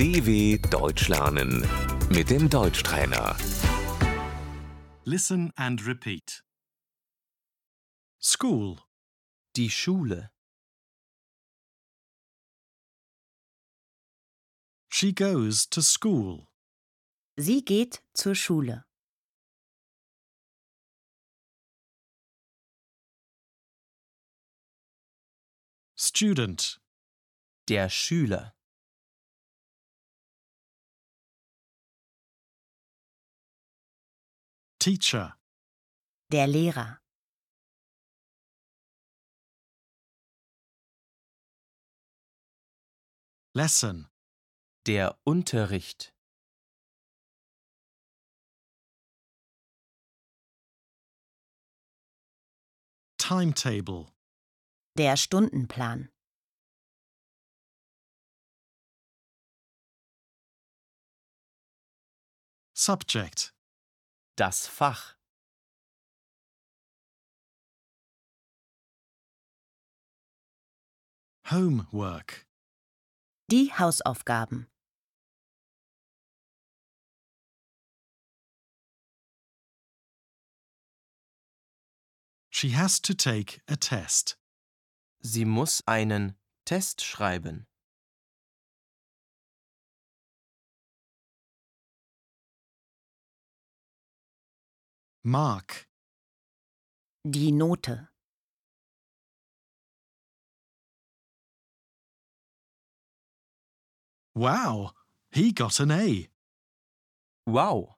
DW Deutsch lernen mit dem Deutschtrainer. Listen and repeat. School, Die Schule. she goes to school. Sie geht zur Schule. Student, Der Schüler. Teacher, Der Lehrer. lesson, Der Unterricht. timetable, Der Stundenplan. subject, Das Fach. homework, Die Hausaufgaben. she has to take a test. Sie muss einen Test schreiben. Mark, Die Note. wow, he got an A. Wow,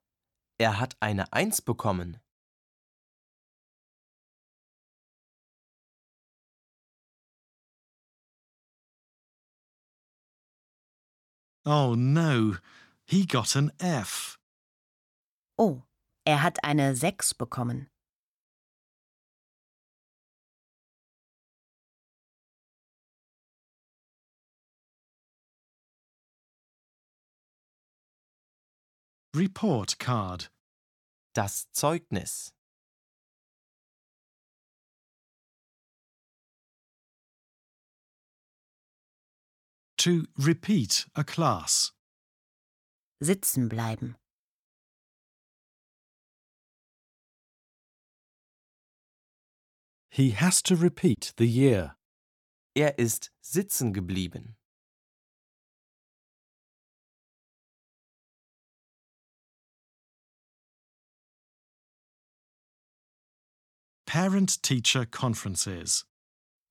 er hat eine Eins bekommen. Oh no, he got an F. Oh, er hat eine 6 bekommen. Report card, Das Zeugnis. to repeat a class. Sitzen bleiben. He has to repeat the year. Er ist sitzen geblieben. Parent teacher conferences.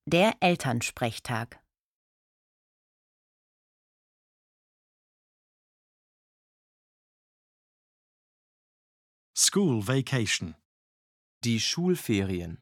Der Elternsprechtag. School vacation. Die Schulferien.